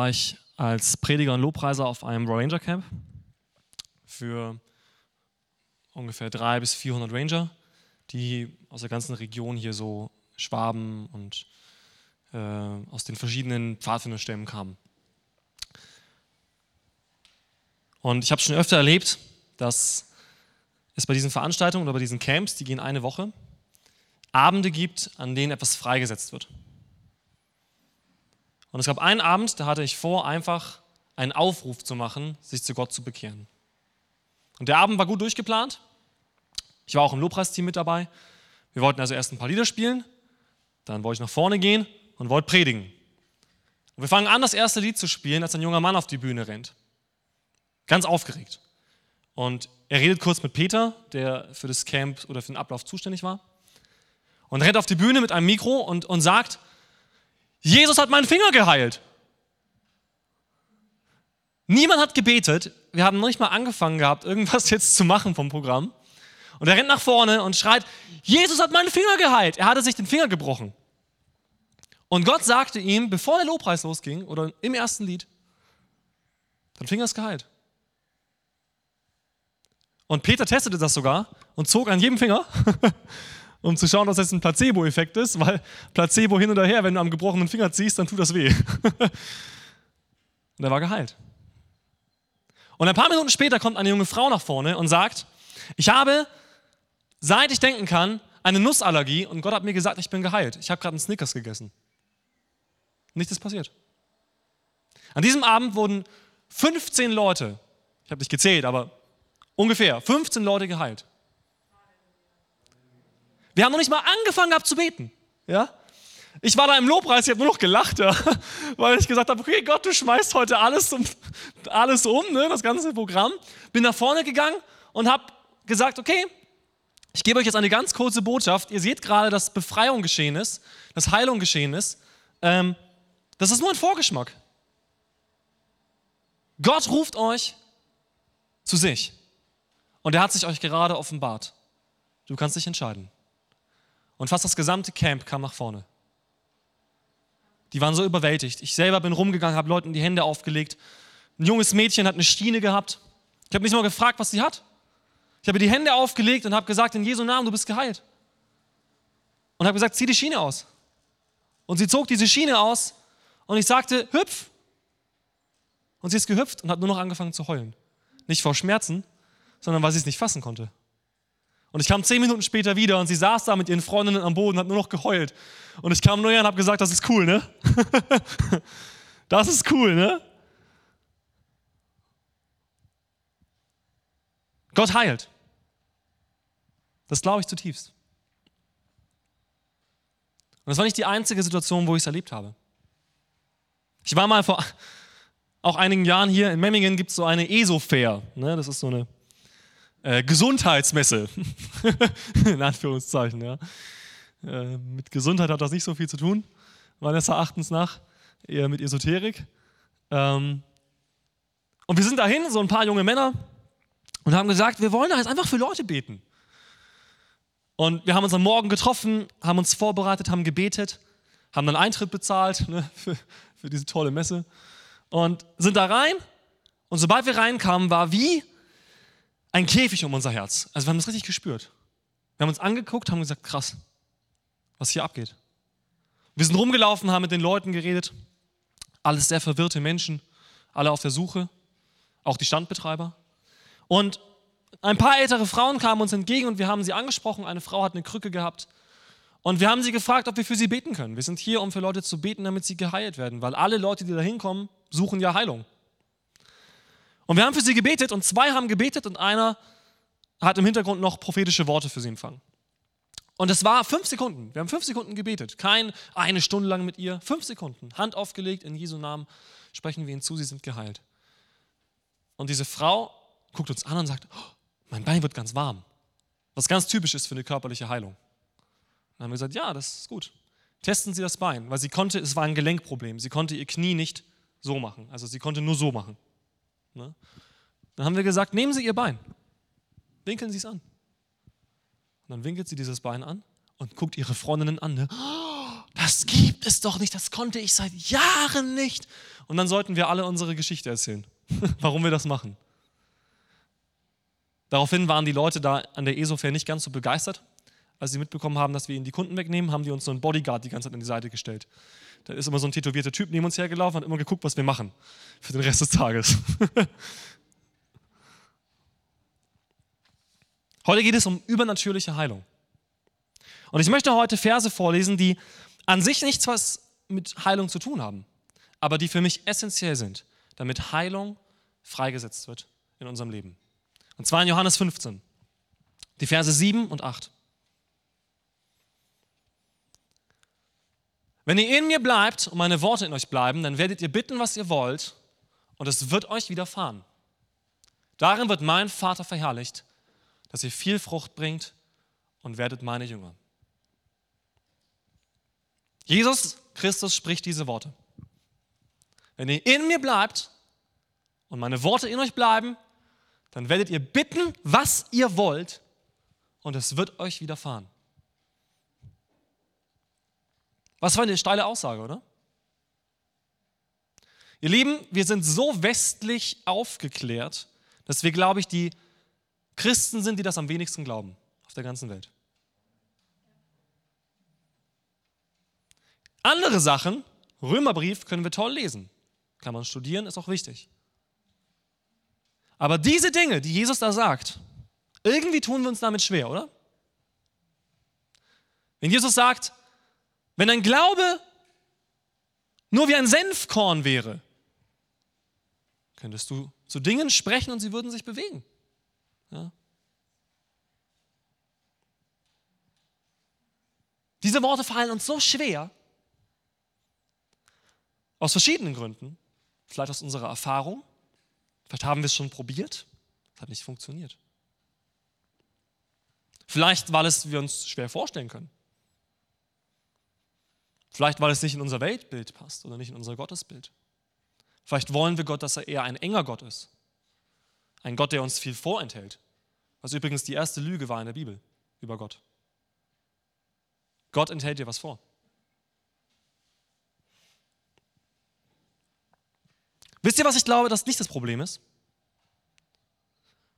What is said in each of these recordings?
war ich als Prediger und Lobpreiser auf einem Ranger Camp für ungefähr 300 bis 400 Ranger, die aus der ganzen Region hier so Schwaben und äh, aus den verschiedenen Pfadfinderstämmen kamen. Und ich habe schon öfter erlebt, dass es bei diesen Veranstaltungen oder bei diesen Camps, die gehen eine Woche, Abende gibt, an denen etwas freigesetzt wird. Und es gab einen Abend, da hatte ich vor, einfach einen Aufruf zu machen, sich zu Gott zu bekehren. Und der Abend war gut durchgeplant. Ich war auch im Lobpreisteam mit dabei. Wir wollten also erst ein paar Lieder spielen, dann wollte ich nach vorne gehen und wollte predigen. Und wir fangen an, das erste Lied zu spielen, als ein junger Mann auf die Bühne rennt. Ganz aufgeregt. Und er redet kurz mit Peter, der für das Camp oder für den Ablauf zuständig war. Und rennt auf die Bühne mit einem Mikro und, und sagt, Jesus hat meinen Finger geheilt. Niemand hat gebetet. Wir haben noch nicht mal angefangen gehabt, irgendwas jetzt zu machen vom Programm. Und er rennt nach vorne und schreit, Jesus hat meinen Finger geheilt. Er hatte sich den Finger gebrochen. Und Gott sagte ihm, bevor der Lobpreis losging oder im ersten Lied, dein Finger ist geheilt. Und Peter testete das sogar und zog an jedem Finger um zu schauen, dass das ein Placebo-Effekt ist, weil Placebo hin oder her, wenn du am gebrochenen Finger ziehst, dann tut das weh. und er war geheilt. Und ein paar Minuten später kommt eine junge Frau nach vorne und sagt, ich habe, seit ich denken kann, eine Nussallergie und Gott hat mir gesagt, ich bin geheilt. Ich habe gerade einen Snickers gegessen. Nichts ist passiert. An diesem Abend wurden 15 Leute, ich habe nicht gezählt, aber ungefähr 15 Leute geheilt. Wir haben noch nicht mal angefangen gehabt zu beten. Ja? Ich war da im Lobpreis, ich habe nur noch gelacht, ja? weil ich gesagt habe, okay Gott, du schmeißt heute alles um, alles um ne? das ganze Programm. Bin nach vorne gegangen und habe gesagt, okay, ich gebe euch jetzt eine ganz kurze Botschaft. Ihr seht gerade, dass Befreiung geschehen ist, dass Heilung geschehen ist. Ähm, das ist nur ein Vorgeschmack. Gott ruft euch zu sich. Und er hat sich euch gerade offenbart. Du kannst dich entscheiden. Und fast das gesamte Camp kam nach vorne. Die waren so überwältigt. Ich selber bin rumgegangen, habe Leuten die Hände aufgelegt. Ein junges Mädchen hat eine Schiene gehabt. Ich habe nicht mal gefragt, was sie hat. Ich habe die Hände aufgelegt und habe gesagt, in Jesu Namen, du bist geheilt. Und habe gesagt, zieh die Schiene aus. Und sie zog diese Schiene aus und ich sagte, hüpf. Und sie ist gehüpft und hat nur noch angefangen zu heulen. Nicht vor Schmerzen, sondern weil sie es nicht fassen konnte. Und ich kam zehn Minuten später wieder und sie saß da mit ihren Freundinnen am Boden und hat nur noch geheult. Und ich kam nur her und habe gesagt, das ist cool, ne? das ist cool, ne? Gott heilt. Das glaube ich zutiefst. Und das war nicht die einzige Situation, wo ich es erlebt habe. Ich war mal vor auch einigen Jahren hier in Memmingen, gibt es so eine ESO-Fair. Ne? Das ist so eine äh, Gesundheitsmesse, in Anführungszeichen. Ja. Äh, mit Gesundheit hat das nicht so viel zu tun, meines Erachtens nach, eher mit Esoterik. Ähm, und wir sind dahin, so ein paar junge Männer, und haben gesagt, wir wollen da jetzt einfach für Leute beten. Und wir haben uns am Morgen getroffen, haben uns vorbereitet, haben gebetet, haben dann Eintritt bezahlt ne, für, für diese tolle Messe und sind da rein. Und sobald wir reinkamen, war wie, ein Käfig um unser Herz. Also wir haben das richtig gespürt. Wir haben uns angeguckt, haben gesagt, krass, was hier abgeht. Wir sind rumgelaufen, haben mit den Leuten geredet. Alles sehr verwirrte Menschen, alle auf der Suche, auch die Standbetreiber. Und ein paar ältere Frauen kamen uns entgegen und wir haben sie angesprochen. Eine Frau hat eine Krücke gehabt. Und wir haben sie gefragt, ob wir für sie beten können. Wir sind hier, um für Leute zu beten, damit sie geheilt werden, weil alle Leute, die da hinkommen, suchen ja Heilung. Und wir haben für sie gebetet und zwei haben gebetet und einer hat im Hintergrund noch prophetische Worte für sie empfangen. Und es war fünf Sekunden. Wir haben fünf Sekunden gebetet. Kein eine Stunde lang mit ihr. Fünf Sekunden. Hand aufgelegt, in Jesu Namen sprechen wir ihnen zu, sie sind geheilt. Und diese Frau guckt uns an und sagt, oh, mein Bein wird ganz warm. Was ganz typisch ist für eine körperliche Heilung. Dann haben wir gesagt, ja, das ist gut. Testen Sie das Bein, weil sie konnte, es war ein Gelenkproblem. Sie konnte ihr Knie nicht so machen. Also sie konnte nur so machen. Ne? Dann haben wir gesagt, nehmen Sie Ihr Bein, winkeln Sie es an. Und dann winkelt sie dieses Bein an und guckt ihre Freundinnen an. Ne? Oh, das gibt es doch nicht, das konnte ich seit Jahren nicht. Und dann sollten wir alle unsere Geschichte erzählen, warum wir das machen. Daraufhin waren die Leute da an der ESO-Fair nicht ganz so begeistert. Als sie mitbekommen haben, dass wir ihnen die Kunden wegnehmen, haben die uns so einen Bodyguard die ganze Zeit an die Seite gestellt. Da ist immer so ein tätowierter Typ neben uns hergelaufen und hat immer geguckt, was wir machen für den Rest des Tages. heute geht es um übernatürliche Heilung. Und ich möchte heute Verse vorlesen, die an sich nichts was mit Heilung zu tun haben, aber die für mich essentiell sind, damit Heilung freigesetzt wird in unserem Leben. Und zwar in Johannes 15, die Verse 7 und 8. Wenn ihr in mir bleibt und meine Worte in euch bleiben, dann werdet ihr bitten, was ihr wollt, und es wird euch widerfahren. Darin wird mein Vater verherrlicht, dass ihr viel Frucht bringt und werdet meine Jünger. Jesus Christus spricht diese Worte. Wenn ihr in mir bleibt und meine Worte in euch bleiben, dann werdet ihr bitten, was ihr wollt, und es wird euch widerfahren. Was für eine steile Aussage, oder? Ihr Lieben, wir sind so westlich aufgeklärt, dass wir, glaube ich, die Christen sind, die das am wenigsten glauben auf der ganzen Welt. Andere Sachen, Römerbrief können wir toll lesen. Kann man studieren, ist auch wichtig. Aber diese Dinge, die Jesus da sagt, irgendwie tun wir uns damit schwer, oder? Wenn Jesus sagt, wenn dein Glaube nur wie ein Senfkorn wäre, könntest du zu Dingen sprechen und sie würden sich bewegen. Ja? Diese Worte fallen uns so schwer, aus verschiedenen Gründen. Vielleicht aus unserer Erfahrung, vielleicht haben wir es schon probiert, es hat nicht funktioniert. Vielleicht, weil es wir uns schwer vorstellen können. Vielleicht, weil es nicht in unser Weltbild passt oder nicht in unser Gottesbild. Vielleicht wollen wir Gott, dass er eher ein enger Gott ist. Ein Gott, der uns viel vorenthält. Was übrigens die erste Lüge war in der Bibel über Gott. Gott enthält dir was vor. Wisst ihr, was ich glaube, dass nicht das Problem ist?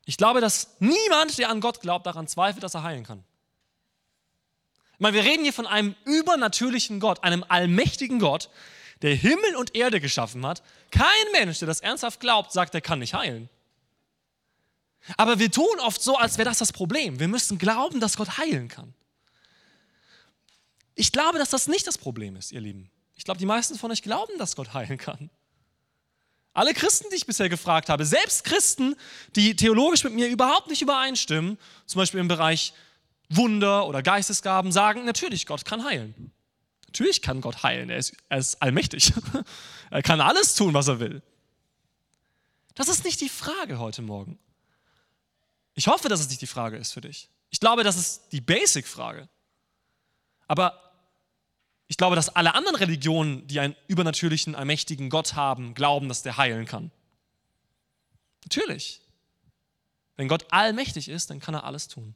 Ich glaube, dass niemand, der an Gott glaubt, daran zweifelt, dass er heilen kann meine, wir reden hier von einem übernatürlichen Gott, einem allmächtigen Gott, der Himmel und Erde geschaffen hat. Kein Mensch, der das ernsthaft glaubt, sagt, er kann nicht heilen. Aber wir tun oft so, als wäre das das Problem. Wir müssen glauben, dass Gott heilen kann. Ich glaube, dass das nicht das Problem ist, ihr Lieben. Ich glaube, die meisten von euch glauben, dass Gott heilen kann. Alle Christen, die ich bisher gefragt habe, selbst Christen, die theologisch mit mir überhaupt nicht übereinstimmen, zum Beispiel im Bereich Wunder oder Geistesgaben sagen, natürlich, Gott kann heilen. Natürlich kann Gott heilen, er ist, er ist allmächtig. er kann alles tun, was er will. Das ist nicht die Frage heute Morgen. Ich hoffe, dass es nicht die Frage ist für dich. Ich glaube, das ist die Basic-Frage. Aber ich glaube, dass alle anderen Religionen, die einen übernatürlichen, allmächtigen Gott haben, glauben, dass der heilen kann. Natürlich. Wenn Gott allmächtig ist, dann kann er alles tun.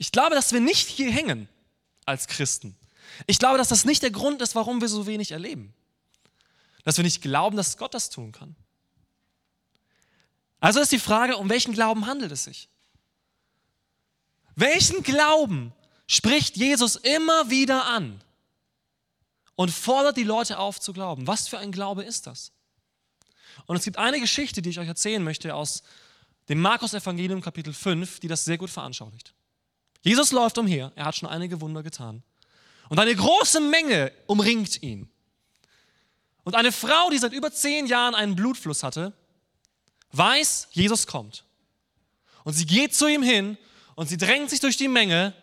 Ich glaube, dass wir nicht hier hängen als Christen. Ich glaube, dass das nicht der Grund ist, warum wir so wenig erleben. Dass wir nicht glauben, dass Gott das tun kann. Also ist die Frage, um welchen Glauben handelt es sich? Welchen Glauben spricht Jesus immer wieder an und fordert die Leute auf zu glauben? Was für ein Glaube ist das? Und es gibt eine Geschichte, die ich euch erzählen möchte aus dem Markus-Evangelium Kapitel 5, die das sehr gut veranschaulicht. Jesus läuft umher, er hat schon einige Wunder getan. Und eine große Menge umringt ihn. Und eine Frau, die seit über zehn Jahren einen Blutfluss hatte, weiß, Jesus kommt. Und sie geht zu ihm hin und sie drängt sich durch die Menge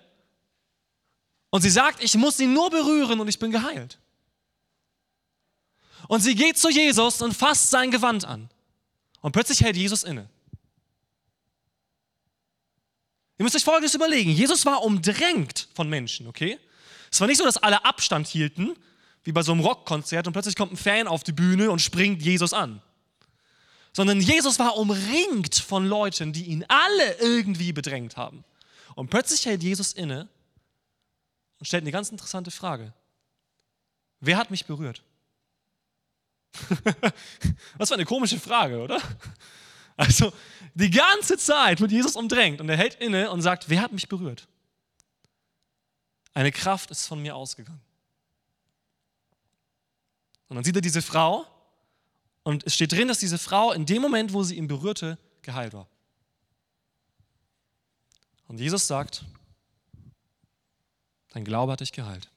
und sie sagt, ich muss ihn nur berühren und ich bin geheilt. Und sie geht zu Jesus und fasst sein Gewand an. Und plötzlich hält Jesus inne. Ihr müsst euch Folgendes überlegen. Jesus war umdrängt von Menschen, okay? Es war nicht so, dass alle Abstand hielten, wie bei so einem Rockkonzert, und plötzlich kommt ein Fan auf die Bühne und springt Jesus an. Sondern Jesus war umringt von Leuten, die ihn alle irgendwie bedrängt haben. Und plötzlich hält Jesus inne und stellt eine ganz interessante Frage. Wer hat mich berührt? Was für eine komische Frage, oder? Also die ganze Zeit wird Jesus umdrängt und er hält inne und sagt, wer hat mich berührt? Eine Kraft ist von mir ausgegangen. Und dann sieht er diese Frau und es steht drin, dass diese Frau in dem Moment, wo sie ihn berührte, geheilt war. Und Jesus sagt, dein Glaube hat dich geheilt.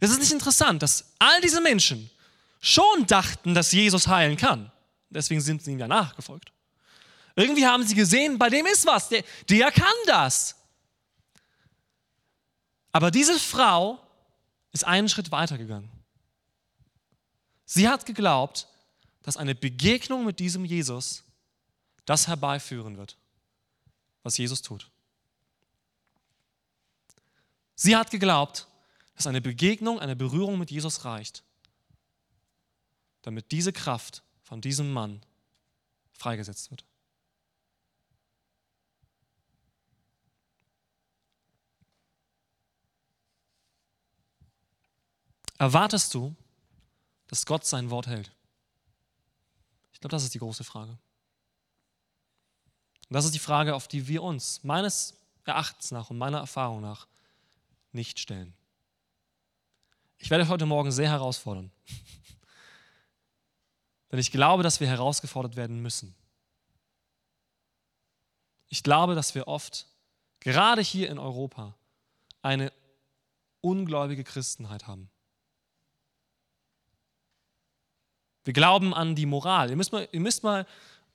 Es ist nicht interessant, dass all diese Menschen schon dachten, dass Jesus heilen kann. Deswegen sind sie ihm ja nachgefolgt. Irgendwie haben sie gesehen, bei dem ist was, der, der kann das. Aber diese Frau ist einen Schritt weitergegangen. Sie hat geglaubt, dass eine Begegnung mit diesem Jesus das herbeiführen wird, was Jesus tut. Sie hat geglaubt, dass eine Begegnung, eine Berührung mit Jesus reicht, damit diese Kraft von diesem Mann freigesetzt wird. Erwartest du, dass Gott sein Wort hält? Ich glaube, das ist die große Frage. Und das ist die Frage, auf die wir uns meines Erachtens nach und meiner Erfahrung nach nicht stellen. Ich werde euch heute Morgen sehr herausfordern. Denn ich glaube, dass wir herausgefordert werden müssen. Ich glaube, dass wir oft, gerade hier in Europa, eine ungläubige Christenheit haben. Wir glauben an die Moral. Ihr müsst, mal, ihr müsst mal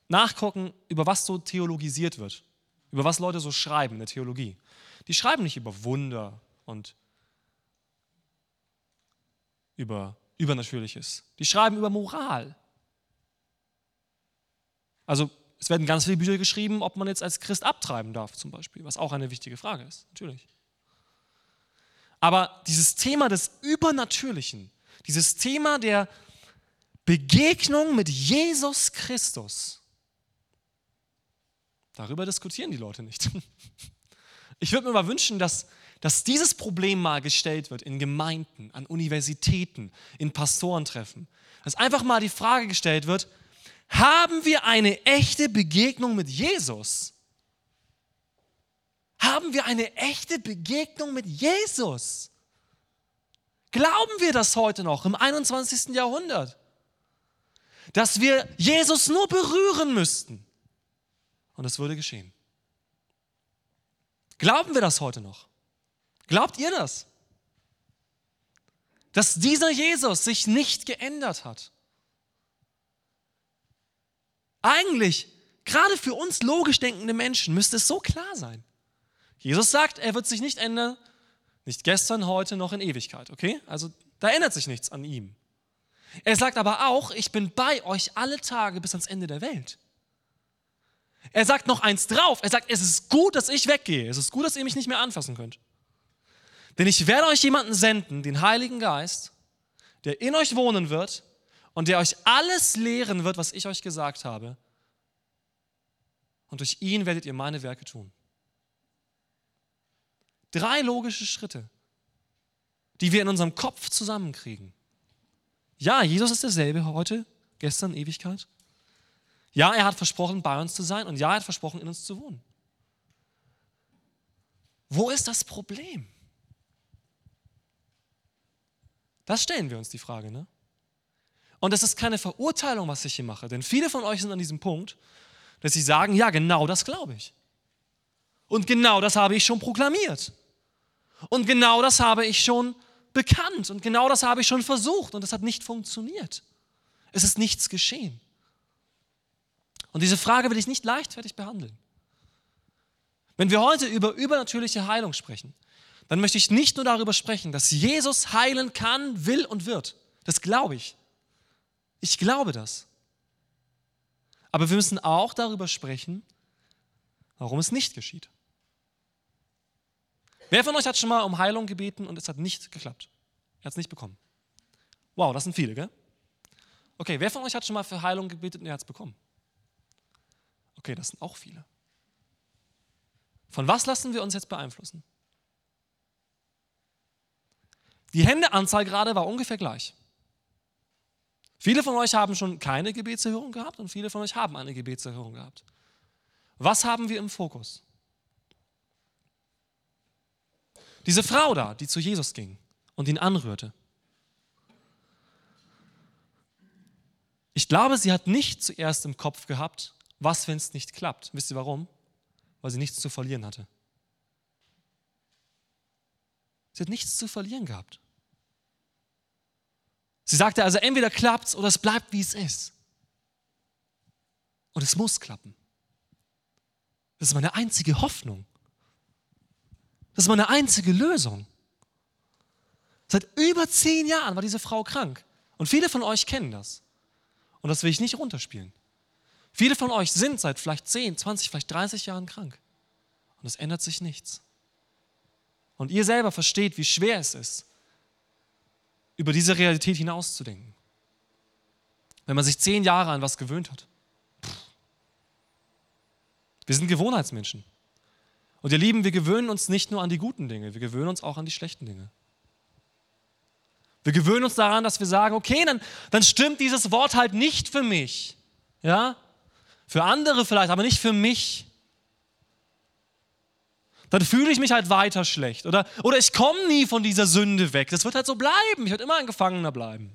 nachgucken, über was so theologisiert wird, über was Leute so schreiben in der Theologie. Die schreiben nicht über Wunder und über Übernatürliches. Die schreiben über Moral. Also es werden ganz viele Bücher geschrieben, ob man jetzt als Christ abtreiben darf zum Beispiel, was auch eine wichtige Frage ist, natürlich. Aber dieses Thema des Übernatürlichen, dieses Thema der Begegnung mit Jesus Christus. Darüber diskutieren die Leute nicht. Ich würde mir mal wünschen, dass, dass dieses Problem mal gestellt wird in Gemeinden, an Universitäten, in Pastorentreffen. Dass einfach mal die Frage gestellt wird, haben wir eine echte Begegnung mit Jesus? Haben wir eine echte Begegnung mit Jesus? Glauben wir das heute noch im 21. Jahrhundert? dass wir Jesus nur berühren müssten. Und es würde geschehen. Glauben wir das heute noch? Glaubt ihr das? Dass dieser Jesus sich nicht geändert hat? Eigentlich, gerade für uns logisch denkende Menschen, müsste es so klar sein. Jesus sagt, er wird sich nicht ändern, nicht gestern, heute, noch in Ewigkeit. Okay? Also da ändert sich nichts an ihm. Er sagt aber auch, ich bin bei euch alle Tage bis ans Ende der Welt. Er sagt noch eins drauf. Er sagt, es ist gut, dass ich weggehe. Es ist gut, dass ihr mich nicht mehr anfassen könnt. Denn ich werde euch jemanden senden, den Heiligen Geist, der in euch wohnen wird und der euch alles lehren wird, was ich euch gesagt habe. Und durch ihn werdet ihr meine Werke tun. Drei logische Schritte, die wir in unserem Kopf zusammenkriegen. Ja, Jesus ist derselbe heute, gestern, Ewigkeit. Ja, er hat versprochen, bei uns zu sein und ja, er hat versprochen, in uns zu wohnen. Wo ist das Problem? Das stellen wir uns die Frage, ne? Und das ist keine Verurteilung, was ich hier mache, denn viele von euch sind an diesem Punkt, dass sie sagen, ja, genau das glaube ich. Und genau das habe ich schon proklamiert. Und genau das habe ich schon bekannt und genau das habe ich schon versucht und es hat nicht funktioniert. Es ist nichts geschehen. Und diese Frage will ich nicht leichtfertig behandeln. Wenn wir heute über übernatürliche Heilung sprechen, dann möchte ich nicht nur darüber sprechen, dass Jesus heilen kann, will und wird. Das glaube ich. Ich glaube das. Aber wir müssen auch darüber sprechen, warum es nicht geschieht. Wer von euch hat schon mal um Heilung gebeten und es hat nicht geklappt? Er hat es nicht bekommen. Wow, das sind viele, gell? Okay, wer von euch hat schon mal für Heilung gebetet und er hat es bekommen? Okay, das sind auch viele. Von was lassen wir uns jetzt beeinflussen? Die Händeanzahl gerade war ungefähr gleich. Viele von euch haben schon keine Gebetserhörung gehabt und viele von euch haben eine Gebetserhörung gehabt. Was haben wir im Fokus? Diese Frau da, die zu Jesus ging und ihn anrührte. Ich glaube, sie hat nicht zuerst im Kopf gehabt, was, wenn es nicht klappt. Wisst ihr warum? Weil sie nichts zu verlieren hatte. Sie hat nichts zu verlieren gehabt. Sie sagte also, entweder klappt es oder es bleibt, wie es ist. Und es muss klappen. Das ist meine einzige Hoffnung. Das ist meine einzige Lösung. Seit über zehn Jahren war diese Frau krank. Und viele von euch kennen das. Und das will ich nicht runterspielen. Viele von euch sind seit vielleicht 10, 20, vielleicht 30 Jahren krank. Und es ändert sich nichts. Und ihr selber versteht, wie schwer es ist, über diese Realität hinauszudenken. Wenn man sich zehn Jahre an was gewöhnt hat. Wir sind Gewohnheitsmenschen. Und ihr Lieben, wir gewöhnen uns nicht nur an die guten Dinge, wir gewöhnen uns auch an die schlechten Dinge. Wir gewöhnen uns daran, dass wir sagen, okay, dann, dann stimmt dieses Wort halt nicht für mich. Ja? Für andere vielleicht, aber nicht für mich dann fühle ich mich halt weiter schlecht. Oder, oder ich komme nie von dieser Sünde weg. Das wird halt so bleiben. Ich werde immer ein Gefangener bleiben.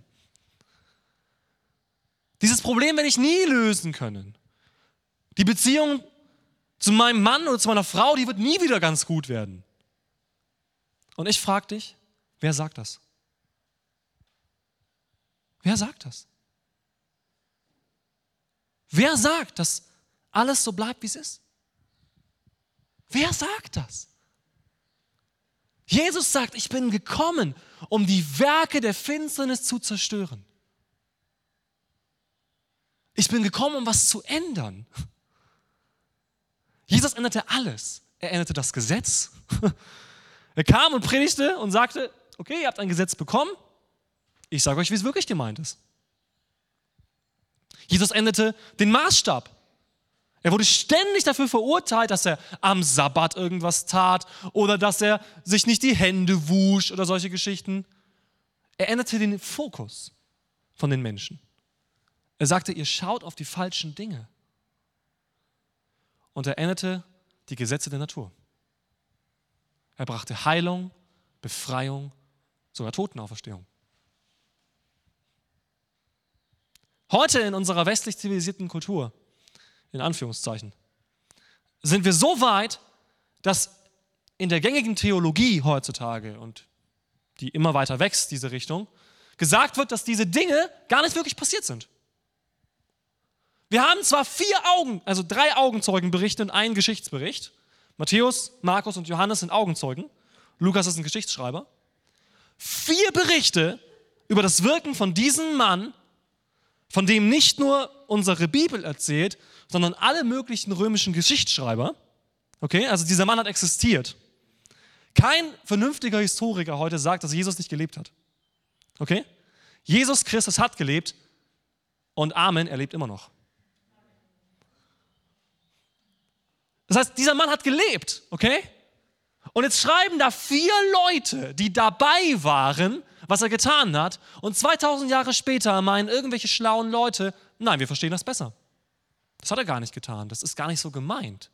Dieses Problem werde ich nie lösen können. Die Beziehung zu meinem Mann oder zu meiner Frau, die wird nie wieder ganz gut werden. Und ich frage dich, wer sagt das? Wer sagt das? Wer sagt, dass alles so bleibt, wie es ist? Wer sagt das? Jesus sagt, ich bin gekommen, um die Werke der Finsternis zu zerstören. Ich bin gekommen, um was zu ändern. Jesus änderte alles. Er änderte das Gesetz. Er kam und predigte und sagte, okay, ihr habt ein Gesetz bekommen. Ich sage euch, wie es wirklich gemeint ist. Jesus änderte den Maßstab. Er wurde ständig dafür verurteilt, dass er am Sabbat irgendwas tat oder dass er sich nicht die Hände wusch oder solche Geschichten. Er änderte den Fokus von den Menschen. Er sagte, ihr schaut auf die falschen Dinge. Und er änderte die Gesetze der Natur. Er brachte Heilung, Befreiung, sogar Totenauferstehung. Heute in unserer westlich zivilisierten Kultur in Anführungszeichen, sind wir so weit, dass in der gängigen Theologie heutzutage und die immer weiter wächst, diese Richtung, gesagt wird, dass diese Dinge gar nicht wirklich passiert sind. Wir haben zwar vier Augen, also drei Augenzeugenberichte und einen Geschichtsbericht. Matthäus, Markus und Johannes sind Augenzeugen. Lukas ist ein Geschichtsschreiber. Vier Berichte über das Wirken von diesem Mann, von dem nicht nur unsere Bibel erzählt, sondern alle möglichen römischen Geschichtsschreiber. Okay, also dieser Mann hat existiert. Kein vernünftiger Historiker heute sagt, dass Jesus nicht gelebt hat. Okay? Jesus Christus hat gelebt und Amen, er lebt immer noch. Das heißt, dieser Mann hat gelebt, okay? Und jetzt schreiben da vier Leute, die dabei waren, was er getan hat, und 2000 Jahre später meinen irgendwelche schlauen Leute, nein, wir verstehen das besser. Das hat er gar nicht getan. Das ist gar nicht so gemeint.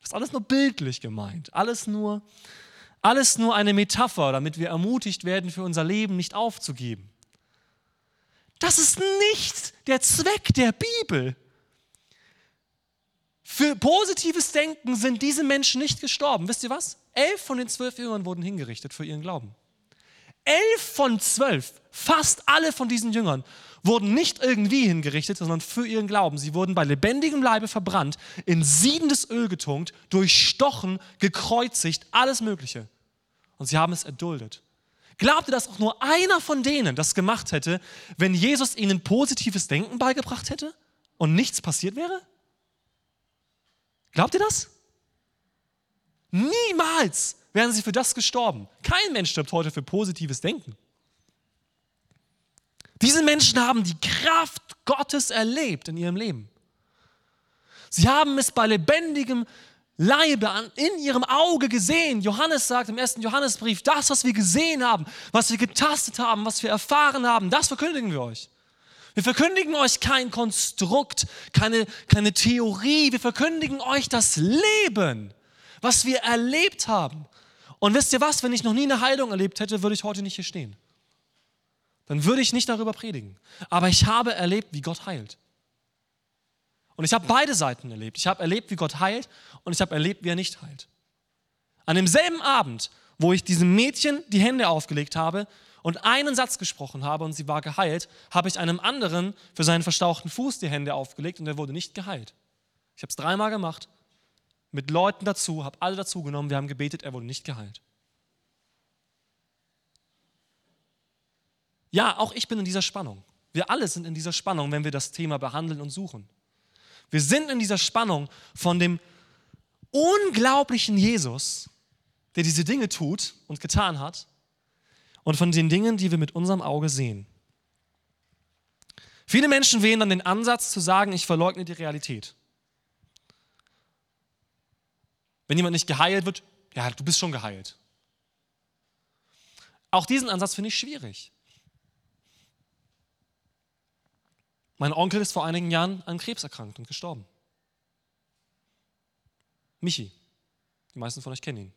Das ist alles nur bildlich gemeint. Alles nur, alles nur eine Metapher, damit wir ermutigt werden, für unser Leben nicht aufzugeben. Das ist nicht der Zweck der Bibel. Für positives Denken sind diese Menschen nicht gestorben. Wisst ihr was? Elf von den zwölf Jüngern wurden hingerichtet für ihren Glauben. Elf von zwölf, fast alle von diesen Jüngern, wurden nicht irgendwie hingerichtet, sondern für ihren Glauben. Sie wurden bei lebendigem Leibe verbrannt, in siedendes Öl getunkt, durchstochen, gekreuzigt, alles Mögliche. Und sie haben es erduldet. Glaubt ihr, dass auch nur einer von denen das gemacht hätte, wenn Jesus ihnen positives Denken beigebracht hätte und nichts passiert wäre? Glaubt ihr das? Niemals wären sie für das gestorben. Kein Mensch stirbt heute für positives Denken. Diese Menschen haben die Kraft Gottes erlebt in ihrem Leben. Sie haben es bei lebendigem Leibe, in ihrem Auge gesehen. Johannes sagt im ersten Johannesbrief, das, was wir gesehen haben, was wir getastet haben, was wir erfahren haben, das verkündigen wir euch. Wir verkündigen euch kein Konstrukt, keine, keine Theorie, wir verkündigen euch das Leben, was wir erlebt haben. Und wisst ihr was, wenn ich noch nie eine Heilung erlebt hätte, würde ich heute nicht hier stehen. Dann würde ich nicht darüber predigen. Aber ich habe erlebt, wie Gott heilt. Und ich habe beide Seiten erlebt. Ich habe erlebt, wie Gott heilt und ich habe erlebt, wie er nicht heilt. An demselben Abend, wo ich diesem Mädchen die Hände aufgelegt habe und einen Satz gesprochen habe und sie war geheilt, habe ich einem anderen für seinen verstauchten Fuß die Hände aufgelegt und er wurde nicht geheilt. Ich habe es dreimal gemacht, mit Leuten dazu, habe alle dazu genommen, wir haben gebetet, er wurde nicht geheilt. Ja, auch ich bin in dieser Spannung. Wir alle sind in dieser Spannung, wenn wir das Thema behandeln und suchen. Wir sind in dieser Spannung von dem unglaublichen Jesus, der diese Dinge tut und getan hat, und von den Dingen, die wir mit unserem Auge sehen. Viele Menschen wählen dann den Ansatz zu sagen, ich verleugne die Realität. Wenn jemand nicht geheilt wird, ja, du bist schon geheilt. Auch diesen Ansatz finde ich schwierig. Mein Onkel ist vor einigen Jahren an Krebs erkrankt und gestorben. Michi. Die meisten von euch kennen ihn.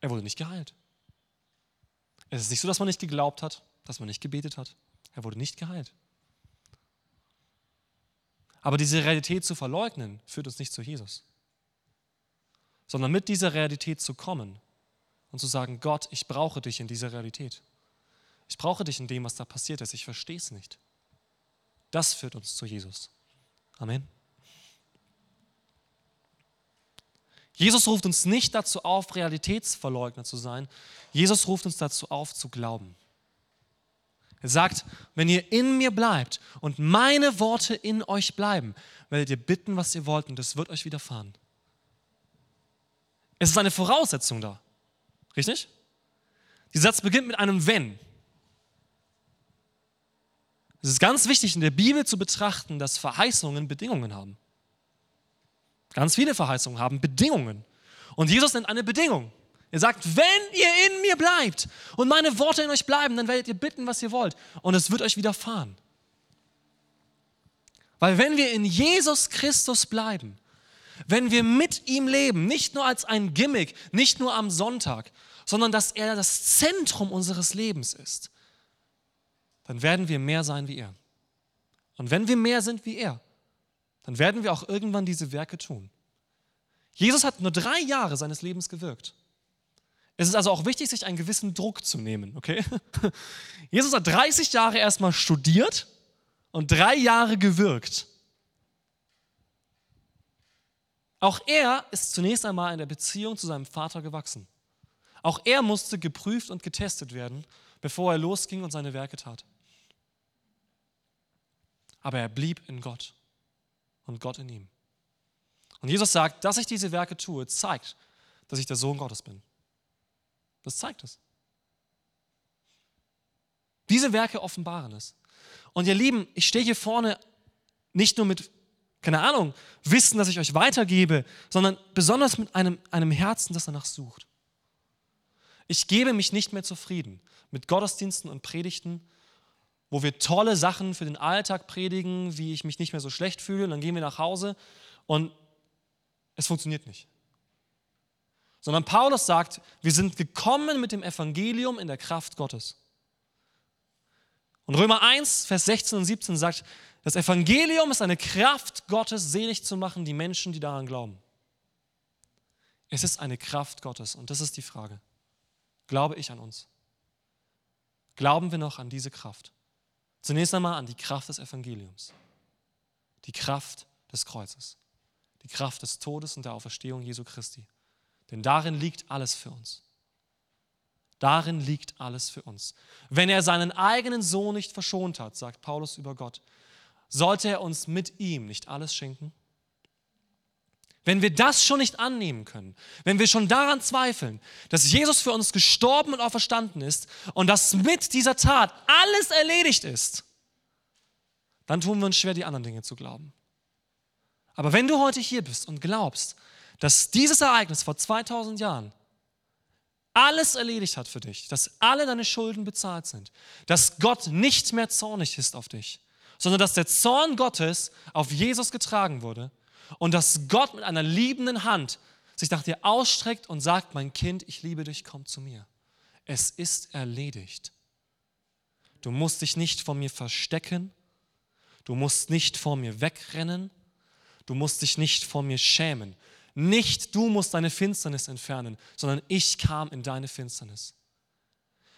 Er wurde nicht geheilt. Es ist nicht so, dass man nicht geglaubt hat, dass man nicht gebetet hat. Er wurde nicht geheilt. Aber diese Realität zu verleugnen, führt uns nicht zu Jesus. Sondern mit dieser Realität zu kommen und zu sagen, Gott, ich brauche dich in dieser Realität. Ich brauche dich in dem, was da passiert ist. Ich verstehe es nicht. Das führt uns zu Jesus. Amen. Jesus ruft uns nicht dazu auf, Realitätsverleugner zu sein. Jesus ruft uns dazu auf, zu glauben. Er sagt, wenn ihr in mir bleibt und meine Worte in euch bleiben, werdet ihr bitten, was ihr wollt und es wird euch widerfahren. Es ist eine Voraussetzung da. Richtig? Dieser Satz beginnt mit einem Wenn. Es ist ganz wichtig in der Bibel zu betrachten, dass Verheißungen Bedingungen haben. Ganz viele Verheißungen haben Bedingungen. Und Jesus nennt eine Bedingung. Er sagt, wenn ihr in mir bleibt und meine Worte in euch bleiben, dann werdet ihr bitten, was ihr wollt. Und es wird euch widerfahren. Weil wenn wir in Jesus Christus bleiben, wenn wir mit ihm leben, nicht nur als ein Gimmick, nicht nur am Sonntag, sondern dass er das Zentrum unseres Lebens ist, dann werden wir mehr sein wie er. Und wenn wir mehr sind wie er, dann werden wir auch irgendwann diese Werke tun. Jesus hat nur drei Jahre seines Lebens gewirkt. Es ist also auch wichtig, sich einen gewissen Druck zu nehmen, okay? Jesus hat 30 Jahre erstmal studiert und drei Jahre gewirkt. Auch er ist zunächst einmal in der Beziehung zu seinem Vater gewachsen. Auch er musste geprüft und getestet werden, bevor er losging und seine Werke tat aber er blieb in Gott und Gott in ihm. Und Jesus sagt, dass ich diese Werke tue, zeigt, dass ich der Sohn Gottes bin. Das zeigt es. Diese Werke offenbaren es. Und ihr Lieben, ich stehe hier vorne nicht nur mit, keine Ahnung, Wissen, das ich euch weitergebe, sondern besonders mit einem, einem Herzen, das danach sucht. Ich gebe mich nicht mehr zufrieden mit Gottesdiensten und Predigten, wo wir tolle Sachen für den Alltag predigen, wie ich mich nicht mehr so schlecht fühle, und dann gehen wir nach Hause und es funktioniert nicht. Sondern Paulus sagt, wir sind gekommen mit dem Evangelium in der Kraft Gottes. Und Römer 1, Vers 16 und 17 sagt, das Evangelium ist eine Kraft Gottes, selig zu machen, die Menschen, die daran glauben. Es ist eine Kraft Gottes und das ist die Frage. Glaube ich an uns? Glauben wir noch an diese Kraft? Zunächst einmal an die Kraft des Evangeliums, die Kraft des Kreuzes, die Kraft des Todes und der Auferstehung Jesu Christi. Denn darin liegt alles für uns. Darin liegt alles für uns. Wenn er seinen eigenen Sohn nicht verschont hat, sagt Paulus über Gott, sollte er uns mit ihm nicht alles schenken? Wenn wir das schon nicht annehmen können, wenn wir schon daran zweifeln, dass Jesus für uns gestorben und auferstanden ist und dass mit dieser Tat alles erledigt ist, dann tun wir uns schwer, die anderen Dinge zu glauben. Aber wenn du heute hier bist und glaubst, dass dieses Ereignis vor 2000 Jahren alles erledigt hat für dich, dass alle deine Schulden bezahlt sind, dass Gott nicht mehr zornig ist auf dich, sondern dass der Zorn Gottes auf Jesus getragen wurde und dass Gott mit einer liebenden Hand sich nach dir ausstreckt und sagt, mein Kind, ich liebe dich, komm zu mir. Es ist erledigt. Du musst dich nicht vor mir verstecken, du musst nicht vor mir wegrennen, du musst dich nicht vor mir schämen. Nicht du musst deine Finsternis entfernen, sondern ich kam in deine Finsternis.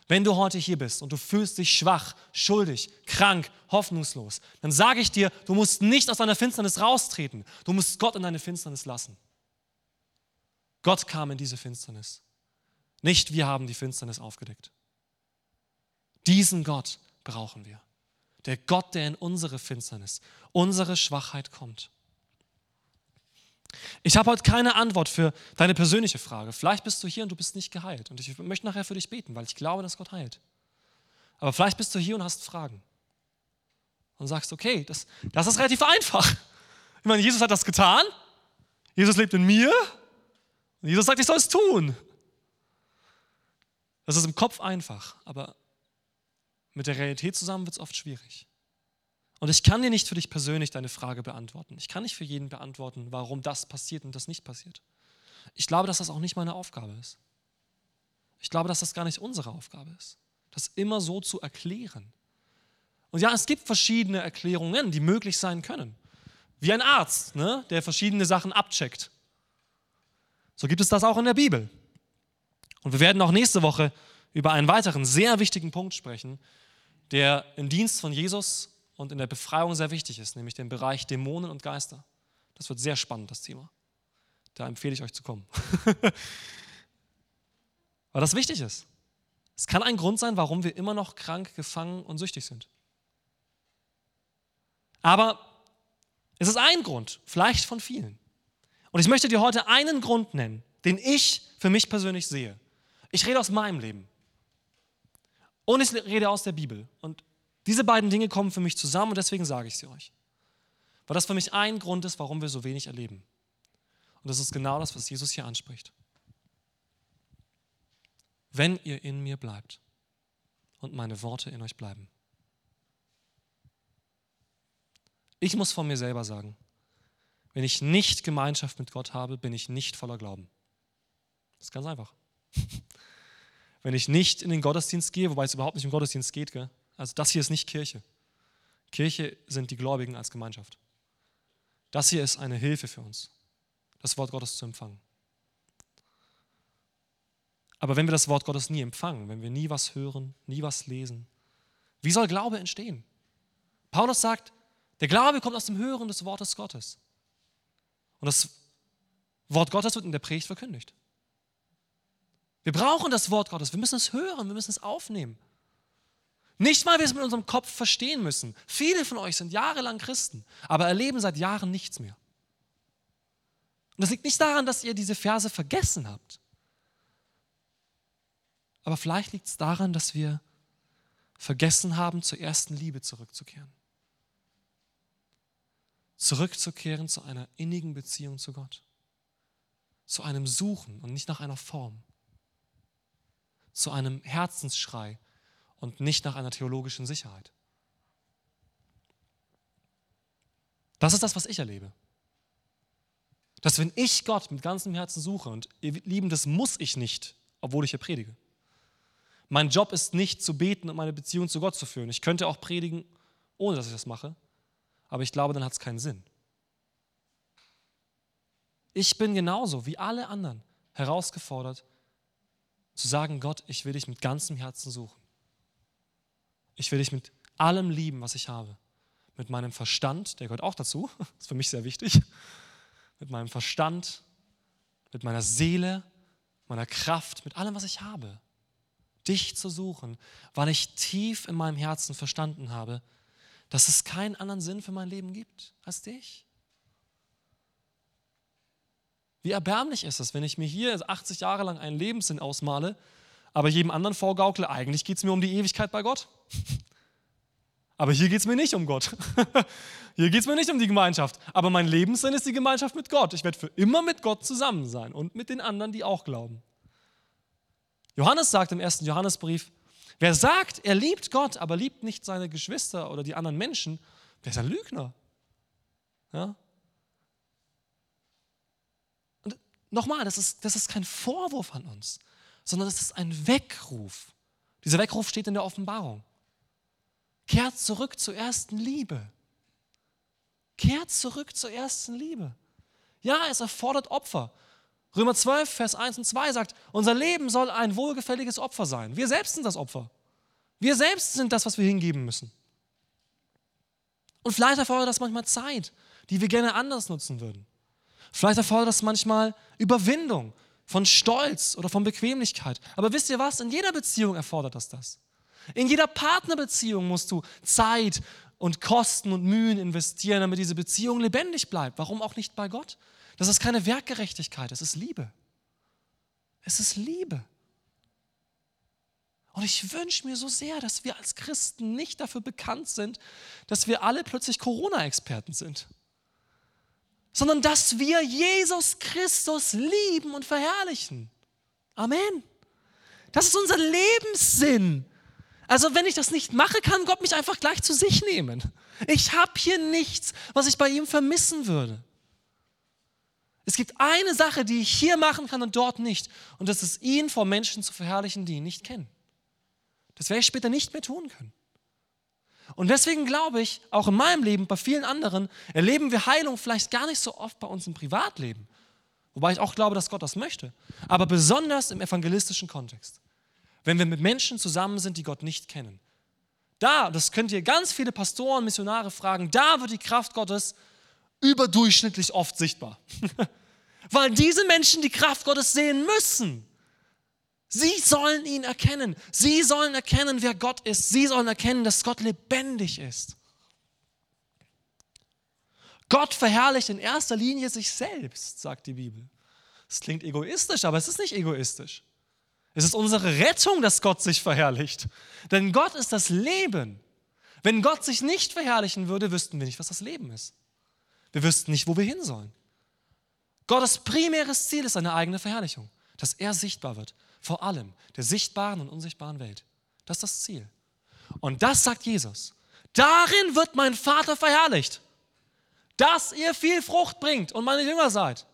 Wenn du heute hier bist und du fühlst dich schwach, schuldig, krank, hoffnungslos, dann sage ich dir, du musst nicht aus deiner Finsternis raustreten. Du musst Gott in deine Finsternis lassen. Gott kam in diese Finsternis. Nicht wir haben die Finsternis aufgedeckt. Diesen Gott brauchen wir. Der Gott, der in unsere Finsternis, unsere Schwachheit kommt. Ich habe heute keine Antwort für deine persönliche Frage. Vielleicht bist du hier und du bist nicht geheilt. Und ich möchte nachher für dich beten, weil ich glaube, dass Gott heilt. Aber vielleicht bist du hier und hast Fragen. Und sagst, okay, das, das ist relativ einfach. Ich meine, Jesus hat das getan. Jesus lebt in mir. Und Jesus sagt, ich soll es tun. Das ist im Kopf einfach, aber mit der Realität zusammen wird es oft schwierig. Und ich kann dir nicht für dich persönlich deine Frage beantworten. Ich kann nicht für jeden beantworten, warum das passiert und das nicht passiert. Ich glaube, dass das auch nicht meine Aufgabe ist. Ich glaube, dass das gar nicht unsere Aufgabe ist, das immer so zu erklären. Und ja, es gibt verschiedene Erklärungen, die möglich sein können. Wie ein Arzt, ne, der verschiedene Sachen abcheckt. So gibt es das auch in der Bibel. Und wir werden auch nächste Woche über einen weiteren sehr wichtigen Punkt sprechen, der im Dienst von Jesus und in der Befreiung sehr wichtig ist, nämlich den Bereich Dämonen und Geister. Das wird sehr spannend, das Thema. Da empfehle ich euch zu kommen. Weil das wichtig ist. Es kann ein Grund sein, warum wir immer noch krank, gefangen und süchtig sind. Aber es ist ein Grund, vielleicht von vielen. Und ich möchte dir heute einen Grund nennen, den ich für mich persönlich sehe. Ich rede aus meinem Leben. Und ich rede aus der Bibel. Und diese beiden Dinge kommen für mich zusammen und deswegen sage ich sie euch. Weil das für mich ein Grund ist, warum wir so wenig erleben. Und das ist genau das, was Jesus hier anspricht. Wenn ihr in mir bleibt und meine Worte in euch bleiben. Ich muss von mir selber sagen, wenn ich nicht Gemeinschaft mit Gott habe, bin ich nicht voller Glauben. Das ist ganz einfach. Wenn ich nicht in den Gottesdienst gehe, wobei es überhaupt nicht um Gottesdienst geht, gell? Also das hier ist nicht Kirche. Kirche sind die Gläubigen als Gemeinschaft. Das hier ist eine Hilfe für uns, das Wort Gottes zu empfangen. Aber wenn wir das Wort Gottes nie empfangen, wenn wir nie was hören, nie was lesen, wie soll Glaube entstehen? Paulus sagt, der Glaube kommt aus dem Hören des Wortes Gottes. Und das Wort Gottes wird in der Predigt verkündigt. Wir brauchen das Wort Gottes, wir müssen es hören, wir müssen es aufnehmen. Nicht, weil wir es mit unserem Kopf verstehen müssen. Viele von euch sind jahrelang Christen, aber erleben seit Jahren nichts mehr. Und das liegt nicht daran, dass ihr diese Verse vergessen habt. Aber vielleicht liegt es daran, dass wir vergessen haben, zur ersten Liebe zurückzukehren. Zurückzukehren zu einer innigen Beziehung zu Gott. Zu einem Suchen und nicht nach einer Form. Zu einem Herzensschrei und nicht nach einer theologischen Sicherheit. Das ist das, was ich erlebe. Dass wenn ich Gott mit ganzem Herzen suche, und ihr Lieben, das muss ich nicht, obwohl ich hier predige. Mein Job ist nicht zu beten und meine Beziehung zu Gott zu führen. Ich könnte auch predigen, ohne dass ich das mache, aber ich glaube, dann hat es keinen Sinn. Ich bin genauso wie alle anderen herausgefordert, zu sagen, Gott, ich will dich mit ganzem Herzen suchen. Ich will dich mit allem lieben, was ich habe. Mit meinem Verstand, der gehört auch dazu, ist für mich sehr wichtig. Mit meinem Verstand, mit meiner Seele, meiner Kraft, mit allem, was ich habe. Dich zu suchen, weil ich tief in meinem Herzen verstanden habe, dass es keinen anderen Sinn für mein Leben gibt als dich. Wie erbärmlich ist es, wenn ich mir hier 80 Jahre lang einen Lebenssinn ausmale, aber jedem anderen vorgaukle, eigentlich geht es mir um die Ewigkeit bei Gott. Aber hier geht es mir nicht um Gott. hier geht es mir nicht um die Gemeinschaft. Aber mein Lebenssinn ist die Gemeinschaft mit Gott. Ich werde für immer mit Gott zusammen sein und mit den anderen, die auch glauben. Johannes sagt im ersten Johannesbrief, wer sagt, er liebt Gott, aber liebt nicht seine Geschwister oder die anderen Menschen, der ist ein Lügner. Ja? Und nochmal, das ist, das ist kein Vorwurf an uns, sondern das ist ein Weckruf. Dieser Weckruf steht in der Offenbarung. Kehrt zurück zur ersten Liebe. Kehrt zurück zur ersten Liebe. Ja, es erfordert Opfer. Römer 12, Vers 1 und 2 sagt, unser Leben soll ein wohlgefälliges Opfer sein. Wir selbst sind das Opfer. Wir selbst sind das, was wir hingeben müssen. Und vielleicht erfordert das manchmal Zeit, die wir gerne anders nutzen würden. Vielleicht erfordert das manchmal Überwindung von Stolz oder von Bequemlichkeit. Aber wisst ihr was? In jeder Beziehung erfordert das das. In jeder Partnerbeziehung musst du Zeit und Kosten und Mühen investieren, damit diese Beziehung lebendig bleibt. Warum auch nicht bei Gott? Das ist keine Werkgerechtigkeit, es ist Liebe. Es ist Liebe. Und ich wünsche mir so sehr, dass wir als Christen nicht dafür bekannt sind, dass wir alle plötzlich Corona-Experten sind, sondern dass wir Jesus Christus lieben und verherrlichen. Amen. Das ist unser Lebenssinn. Also wenn ich das nicht mache, kann Gott mich einfach gleich zu sich nehmen. Ich habe hier nichts, was ich bei ihm vermissen würde. Es gibt eine Sache, die ich hier machen kann und dort nicht. Und das ist, ihn vor Menschen zu verherrlichen, die ihn nicht kennen. Das werde ich später nicht mehr tun können. Und deswegen glaube ich, auch in meinem Leben, bei vielen anderen, erleben wir Heilung vielleicht gar nicht so oft bei uns im Privatleben. Wobei ich auch glaube, dass Gott das möchte. Aber besonders im evangelistischen Kontext wenn wir mit Menschen zusammen sind, die Gott nicht kennen. Da, das könnt ihr ganz viele Pastoren, Missionare fragen, da wird die Kraft Gottes überdurchschnittlich oft sichtbar. Weil diese Menschen die Kraft Gottes sehen müssen. Sie sollen ihn erkennen. Sie sollen erkennen, wer Gott ist. Sie sollen erkennen, dass Gott lebendig ist. Gott verherrlicht in erster Linie sich selbst, sagt die Bibel. Es klingt egoistisch, aber es ist nicht egoistisch. Es ist unsere Rettung, dass Gott sich verherrlicht. Denn Gott ist das Leben. Wenn Gott sich nicht verherrlichen würde, wüssten wir nicht, was das Leben ist. Wir wüssten nicht, wo wir hin sollen. Gottes primäres Ziel ist seine eigene Verherrlichung, dass er sichtbar wird, vor allem der sichtbaren und unsichtbaren Welt. Das ist das Ziel. Und das sagt Jesus. Darin wird mein Vater verherrlicht, dass ihr viel Frucht bringt und meine Jünger seid.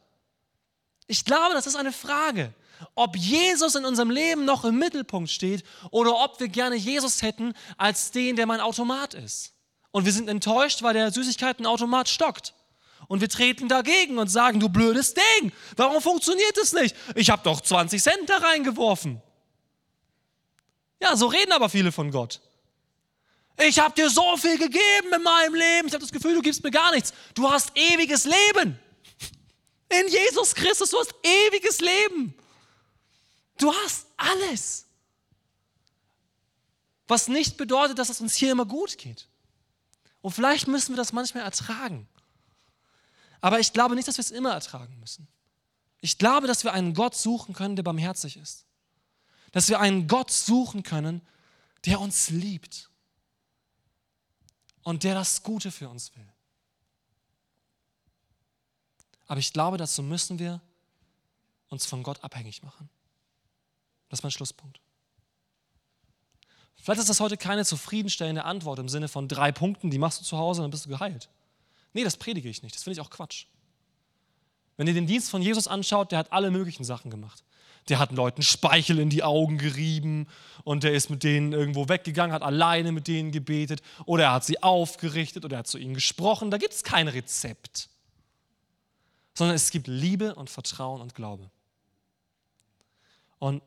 Ich glaube, das ist eine Frage, ob Jesus in unserem Leben noch im Mittelpunkt steht oder ob wir gerne Jesus hätten als den, der mein Automat ist. Und wir sind enttäuscht, weil der Süßigkeitenautomat stockt. Und wir treten dagegen und sagen, du blödes Ding, warum funktioniert es nicht? Ich habe doch 20 Cent da reingeworfen. Ja, so reden aber viele von Gott. Ich habe dir so viel gegeben in meinem Leben. Ich habe das Gefühl, du gibst mir gar nichts. Du hast ewiges Leben. In Jesus Christus, du hast ewiges Leben. Du hast alles. Was nicht bedeutet, dass es uns hier immer gut geht. Und vielleicht müssen wir das manchmal ertragen. Aber ich glaube nicht, dass wir es immer ertragen müssen. Ich glaube, dass wir einen Gott suchen können, der barmherzig ist. Dass wir einen Gott suchen können, der uns liebt. Und der das Gute für uns will. Aber ich glaube, dazu müssen wir uns von Gott abhängig machen. Das ist mein Schlusspunkt. Vielleicht ist das heute keine zufriedenstellende Antwort im Sinne von drei Punkten, die machst du zu Hause und dann bist du geheilt. Nee, das predige ich nicht. Das finde ich auch Quatsch. Wenn ihr den Dienst von Jesus anschaut, der hat alle möglichen Sachen gemacht. Der hat Leuten Speichel in die Augen gerieben und der ist mit denen irgendwo weggegangen, hat alleine mit denen gebetet oder er hat sie aufgerichtet oder er hat zu ihnen gesprochen. Da gibt es kein Rezept, sondern es gibt Liebe und Vertrauen und Glaube. Und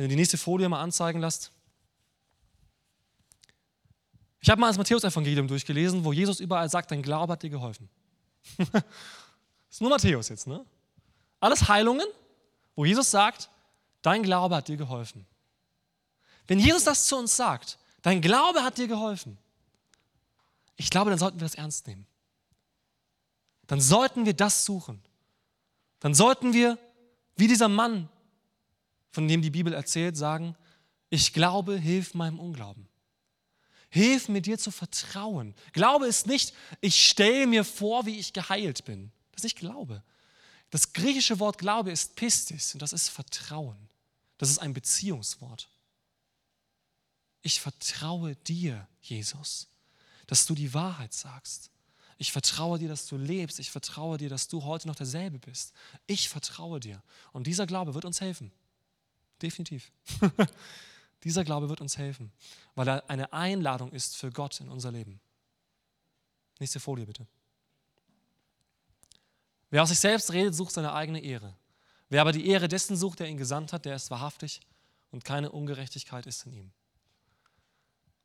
wenn du die nächste Folie mal anzeigen lässt. Ich habe mal das Matthäus-Evangelium durchgelesen, wo Jesus überall sagt, dein Glaube hat dir geholfen. ist nur Matthäus jetzt, ne? Alles Heilungen, wo Jesus sagt, dein Glaube hat dir geholfen. Wenn Jesus das zu uns sagt, dein Glaube hat dir geholfen, ich glaube, dann sollten wir das ernst nehmen. Dann sollten wir das suchen. Dann sollten wir, wie dieser Mann von dem die Bibel erzählt, sagen, ich glaube, hilf meinem Unglauben. Hilf mir dir zu vertrauen. Glaube ist nicht, ich stelle mir vor, wie ich geheilt bin. Das ist nicht Glaube. Das griechische Wort Glaube ist Pistis und das ist Vertrauen. Das ist ein Beziehungswort. Ich vertraue dir, Jesus, dass du die Wahrheit sagst. Ich vertraue dir, dass du lebst. Ich vertraue dir, dass du heute noch derselbe bist. Ich vertraue dir. Und dieser Glaube wird uns helfen. Definitiv. dieser Glaube wird uns helfen, weil er eine Einladung ist für Gott in unser Leben. Nächste Folie bitte. Wer aus sich selbst redet, sucht seine eigene Ehre. Wer aber die Ehre dessen sucht, der ihn gesandt hat, der ist wahrhaftig und keine Ungerechtigkeit ist in ihm.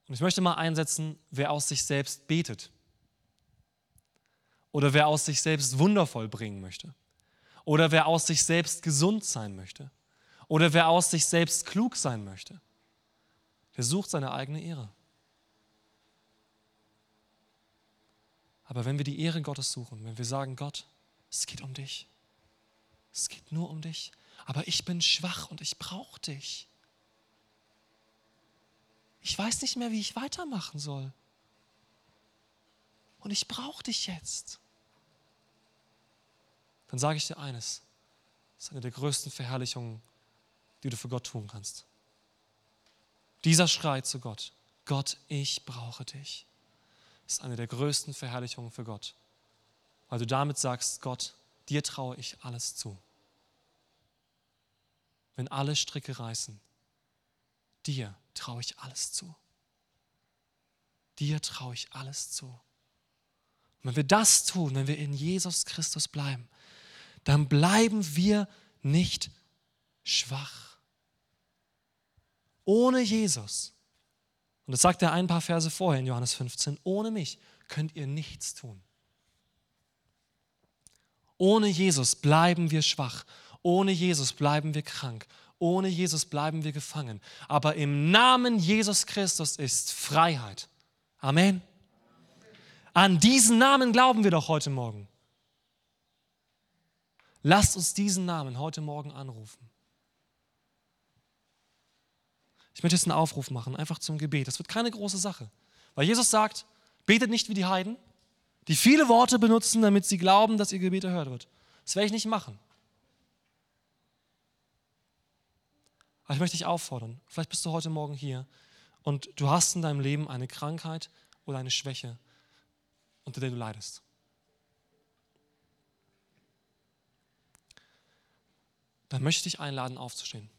Und ich möchte mal einsetzen, wer aus sich selbst betet. Oder wer aus sich selbst wundervoll bringen möchte. Oder wer aus sich selbst gesund sein möchte. Oder wer aus sich selbst klug sein möchte. Der sucht seine eigene Ehre. Aber wenn wir die Ehre Gottes suchen, wenn wir sagen, Gott, es geht um dich. Es geht nur um dich. Aber ich bin schwach und ich brauche dich. Ich weiß nicht mehr, wie ich weitermachen soll. Und ich brauche dich jetzt dann sage ich dir eines. Das ist eine der größten Verherrlichungen, die du für Gott tun kannst. Dieser Schrei zu Gott, Gott, ich brauche dich, ist eine der größten Verherrlichungen für Gott, weil du damit sagst, Gott, dir traue ich alles zu. Wenn alle Stricke reißen, dir traue ich alles zu. Dir traue ich alles zu. Und wenn wir das tun, wenn wir in Jesus Christus bleiben, dann bleiben wir nicht schwach. Ohne Jesus, und das sagt er ein paar Verse vorher in Johannes 15, ohne mich könnt ihr nichts tun. Ohne Jesus bleiben wir schwach. Ohne Jesus bleiben wir krank. Ohne Jesus bleiben wir gefangen. Aber im Namen Jesus Christus ist Freiheit. Amen. An diesen Namen glauben wir doch heute Morgen. Lasst uns diesen Namen heute Morgen anrufen. Ich möchte jetzt einen Aufruf machen, einfach zum Gebet. Das wird keine große Sache. Weil Jesus sagt, betet nicht wie die Heiden, die viele Worte benutzen, damit sie glauben, dass ihr Gebet erhört wird. Das werde ich nicht machen. Aber ich möchte dich auffordern, vielleicht bist du heute Morgen hier und du hast in deinem Leben eine Krankheit oder eine Schwäche, unter der du leidest. dann möchte ich dich einladen, aufzustehen.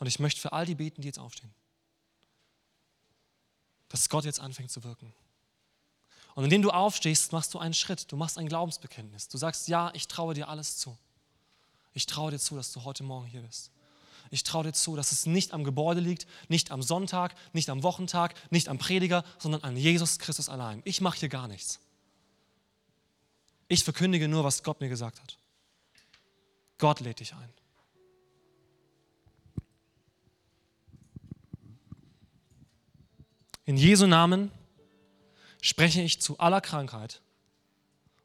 Und ich möchte für all die beten, die jetzt aufstehen, dass Gott jetzt anfängt zu wirken. Und indem du aufstehst, machst du einen Schritt, du machst ein Glaubensbekenntnis. Du sagst, ja, ich traue dir alles zu. Ich traue dir zu, dass du heute Morgen hier bist. Ich traue dir zu, dass es nicht am Gebäude liegt, nicht am Sonntag, nicht am Wochentag, nicht am Prediger, sondern an Jesus Christus allein. Ich mache hier gar nichts. Ich verkündige nur, was Gott mir gesagt hat. Gott lädt dich ein. In Jesu Namen spreche ich zu aller Krankheit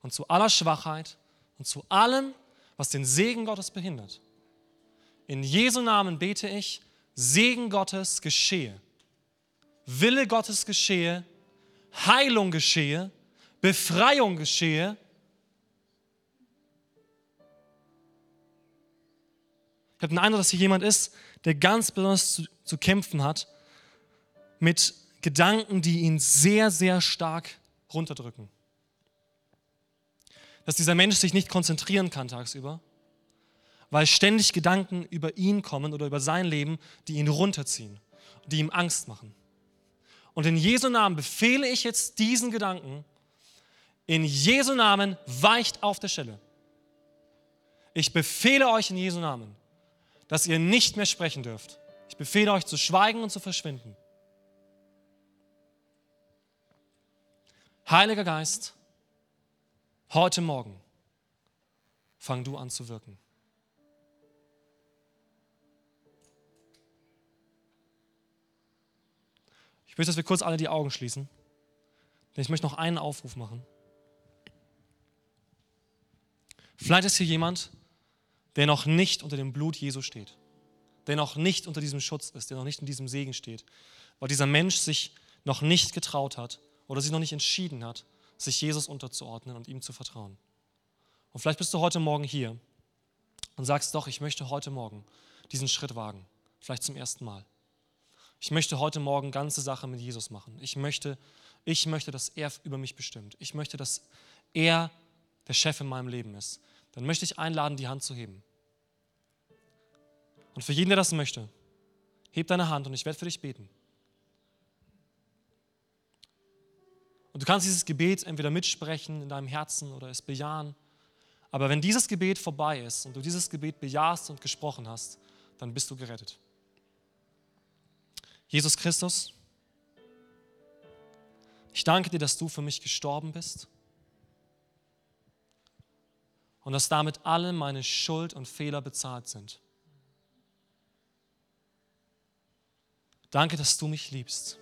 und zu aller Schwachheit und zu allem, was den Segen Gottes behindert. In Jesu Namen bete ich, Segen Gottes geschehe, Wille Gottes geschehe, Heilung geschehe, Befreiung geschehe Ich habe den Eindruck, dass hier jemand ist, der ganz besonders zu, zu kämpfen hat mit Gedanken, die ihn sehr, sehr stark runterdrücken. Dass dieser Mensch sich nicht konzentrieren kann tagsüber, weil ständig Gedanken über ihn kommen oder über sein Leben, die ihn runterziehen, die ihm Angst machen. Und in Jesu Namen befehle ich jetzt diesen Gedanken, in Jesu Namen weicht auf der Stelle. Ich befehle euch in Jesu Namen, dass ihr nicht mehr sprechen dürft. Ich befehle euch zu schweigen und zu verschwinden. Heiliger Geist, heute Morgen fang du an zu wirken. Ich möchte, dass wir kurz alle die Augen schließen, denn ich möchte noch einen Aufruf machen. Vielleicht ist hier jemand, der noch nicht unter dem Blut Jesu steht, der noch nicht unter diesem Schutz ist, der noch nicht in diesem Segen steht. weil dieser Mensch sich noch nicht getraut hat oder sich noch nicht entschieden hat, sich Jesus unterzuordnen und ihm zu vertrauen. Und vielleicht bist du heute Morgen hier und sagst doch, ich möchte heute Morgen diesen Schritt wagen, vielleicht zum ersten Mal. Ich möchte heute Morgen ganze Sache mit Jesus machen. Ich möchte, ich möchte, dass er über mich bestimmt. Ich möchte, dass er der Chef in meinem Leben ist. Dann möchte ich einladen, die Hand zu heben. Und für jeden, der das möchte, heb deine Hand und ich werde für dich beten. Und du kannst dieses Gebet entweder mitsprechen in deinem Herzen oder es bejahen. Aber wenn dieses Gebet vorbei ist und du dieses Gebet bejahst und gesprochen hast, dann bist du gerettet. Jesus Christus, ich danke dir, dass du für mich gestorben bist und dass damit alle meine Schuld und Fehler bezahlt sind. Danke, dass du mich liebst.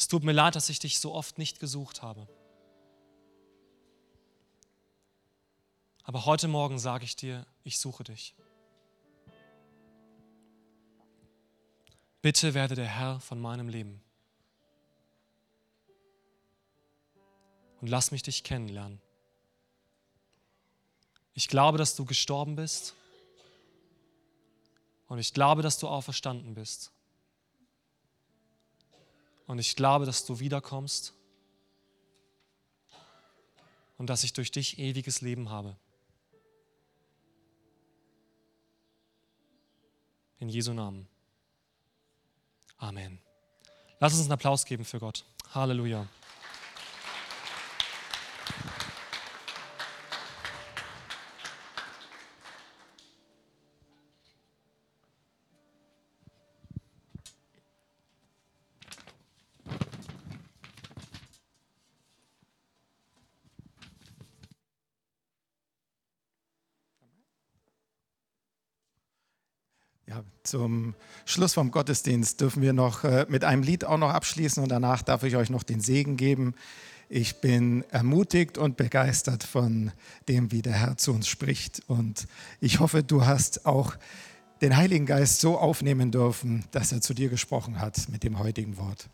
Es tut mir leid, dass ich dich so oft nicht gesucht habe. Aber heute Morgen sage ich dir, ich suche dich. Bitte werde der Herr von meinem Leben. Und lass mich dich kennenlernen. Ich glaube, dass du gestorben bist. Und ich glaube, dass du auferstanden bist. Und ich glaube, dass du wiederkommst und dass ich durch dich ewiges Leben habe. In Jesu Namen. Amen. Lass uns einen Applaus geben für Gott. Halleluja. Zum Schluss vom Gottesdienst dürfen wir noch äh, mit einem Lied auch noch abschließen und danach darf ich euch noch den Segen geben. Ich bin ermutigt und begeistert von dem, wie der Herr zu uns spricht. Und ich hoffe, du hast auch den Heiligen Geist so aufnehmen dürfen, dass er zu dir gesprochen hat mit dem heutigen Wort.